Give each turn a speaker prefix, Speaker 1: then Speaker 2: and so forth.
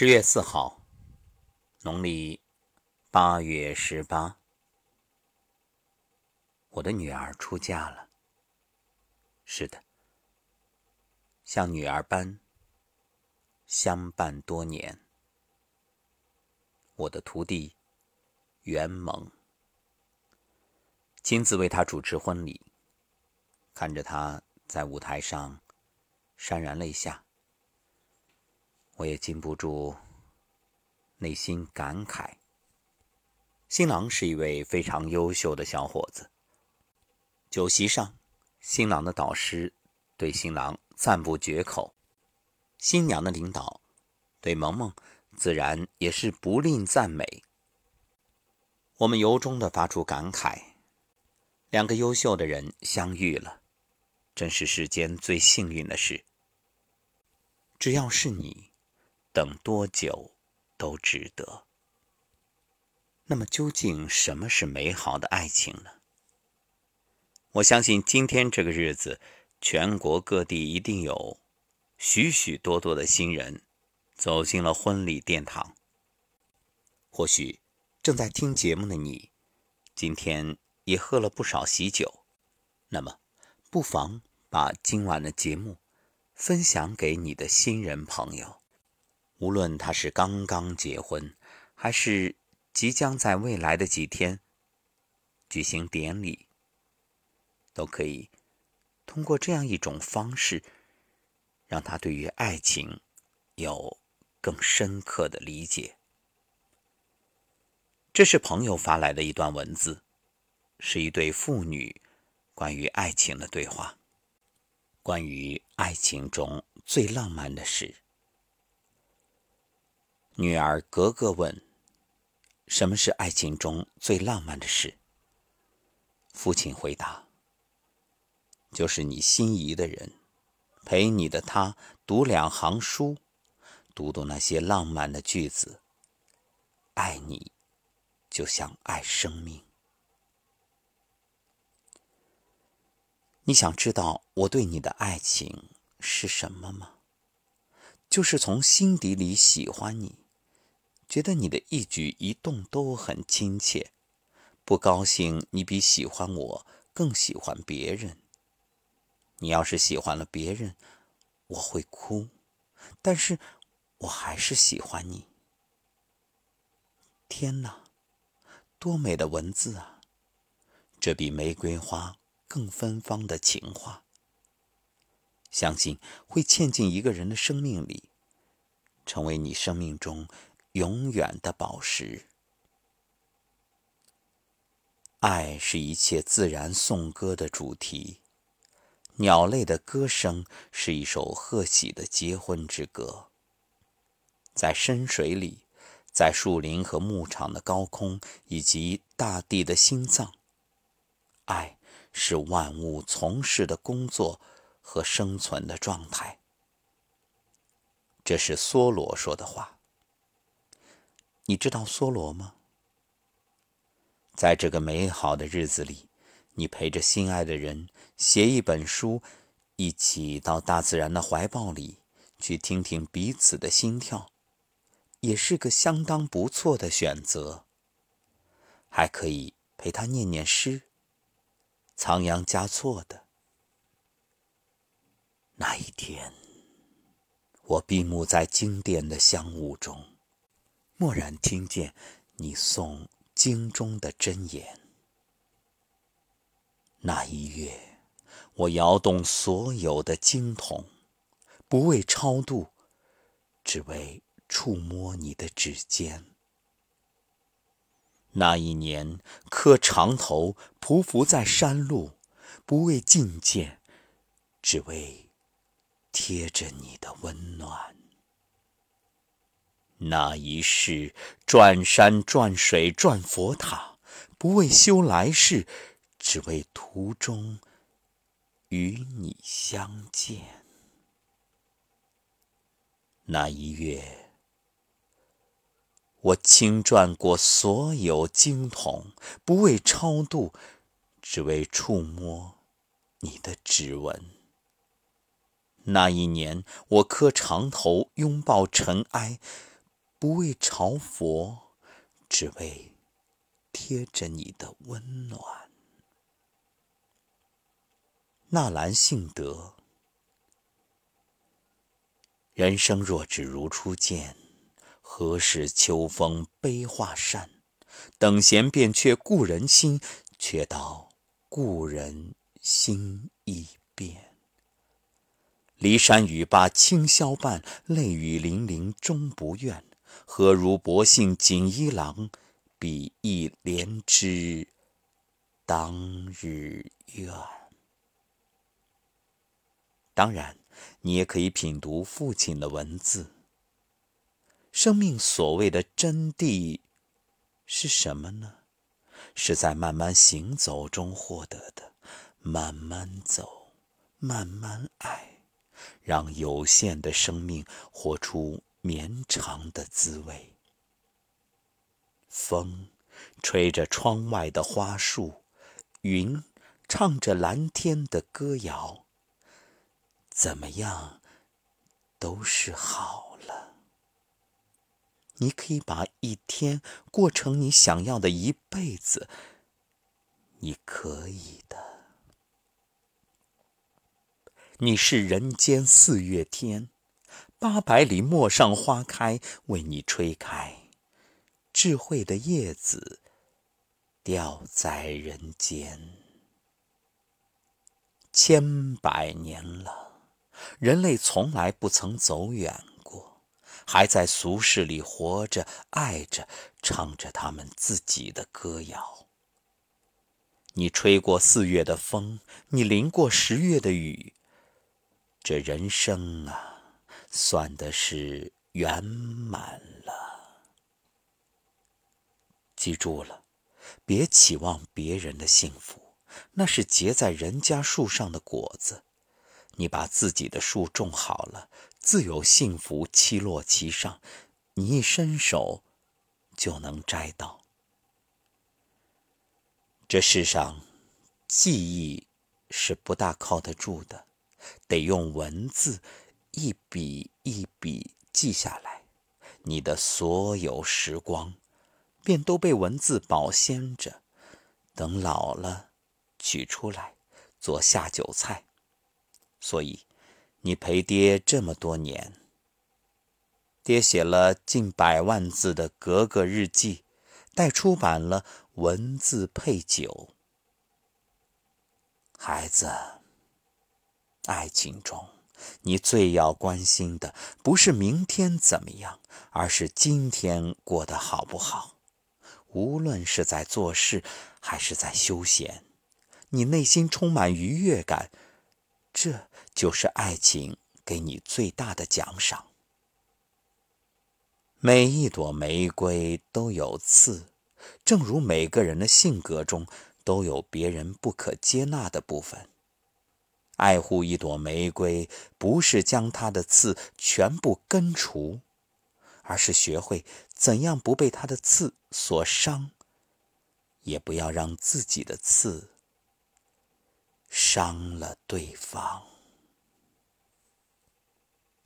Speaker 1: 十月四号，农历八月十八，我的女儿出嫁了。是的，像女儿般相伴多年。我的徒弟袁蒙亲自为她主持婚礼，看着她在舞台上潸然泪下。我也禁不住内心感慨。新郎是一位非常优秀的小伙子。酒席上，新郎的导师对新郎赞不绝口，新娘的领导对萌萌自然也是不吝赞美。我们由衷的发出感慨：两个优秀的人相遇了，真是世间最幸运的事。只要是你。等多久都值得。那么，究竟什么是美好的爱情呢？我相信今天这个日子，全国各地一定有许许多多的新人走进了婚礼殿堂。或许正在听节目的你，今天也喝了不少喜酒。那么，不妨把今晚的节目分享给你的新人朋友。无论他是刚刚结婚，还是即将在未来的几天举行典礼，都可以通过这样一种方式，让他对于爱情有更深刻的理解。这是朋友发来的一段文字，是一对父女关于爱情的对话，关于爱情中最浪漫的事。女儿格格问：“什么是爱情中最浪漫的事？”父亲回答：“就是你心仪的人，陪你的他读两行书，读读那些浪漫的句子。爱你，就像爱生命。你想知道我对你的爱情是什么吗？就是从心底里喜欢你。”觉得你的一举一动都很亲切，不高兴你比喜欢我更喜欢别人。你要是喜欢了别人，我会哭，但是我还是喜欢你。天哪，多美的文字啊！这比玫瑰花更芬芳的情话，相信会嵌进一个人的生命里，成为你生命中。永远的宝石。爱是一切自然颂歌的主题，鸟类的歌声是一首贺喜的结婚之歌。在深水里，在树林和牧场的高空，以及大地的心脏，爱是万物从事的工作和生存的状态。这是梭罗说的话。你知道梭罗吗？在这个美好的日子里，你陪着心爱的人写一本书，一起到大自然的怀抱里去听听彼此的心跳，也是个相当不错的选择。还可以陪他念念诗，仓央嘉措的。那一天，我闭目在经典的香雾中。蓦然听见你诵经中的真言，那一月，我摇动所有的经筒，不为超度，只为触摸你的指尖。那一年，磕长头匍匐在山路，不为觐见，只为贴着你的温暖。那一世转山转水转佛塔，不为修来世，只为途中与你相见。那一月，我轻转过所有经筒，不为超度，只为触摸你的指纹。那一年，我磕长头拥抱尘埃。不为朝佛，只为贴着你的温暖。纳兰性德，人生若只如初见，何事秋风悲画扇？等闲变却故人心，却道故人心易变。骊山语罢清宵半，泪雨霖铃终不怨。何如薄幸锦衣郎，比翼连枝当日愿。当然，你也可以品读父亲的文字。生命所谓的真谛是什么呢？是在慢慢行走中获得的。慢慢走，慢慢爱，让有限的生命活出绵长的滋味。风吹着窗外的花树，云唱着蓝天的歌谣。怎么样，都是好了。你可以把一天过成你想要的一辈子，你可以的。你是人间四月天，八百里陌上花开，为你吹开。智慧的叶子掉在人间，千百年了。人类从来不曾走远过，还在俗世里活着、爱着、唱着他们自己的歌谣。你吹过四月的风，你淋过十月的雨，这人生啊，算的是圆满了。记住了，别期望别人的幸福，那是结在人家树上的果子。你把自己的树种好了，自有幸福栖落其上，你一伸手就能摘到。这世上，记忆是不大靠得住的，得用文字一笔一笔记下来，你的所有时光便都被文字保鲜着，等老了取出来做下酒菜。所以，你陪爹这么多年，爹写了近百万字的格格日记，待出版了，文字配酒。孩子，爱情中，你最要关心的不是明天怎么样，而是今天过得好不好。无论是在做事，还是在休闲，你内心充满愉悦感。这就是爱情给你最大的奖赏。每一朵玫瑰都有刺，正如每个人的性格中都有别人不可接纳的部分。爱护一朵玫瑰，不是将它的刺全部根除，而是学会怎样不被它的刺所伤，也不要让自己的刺。伤了对方。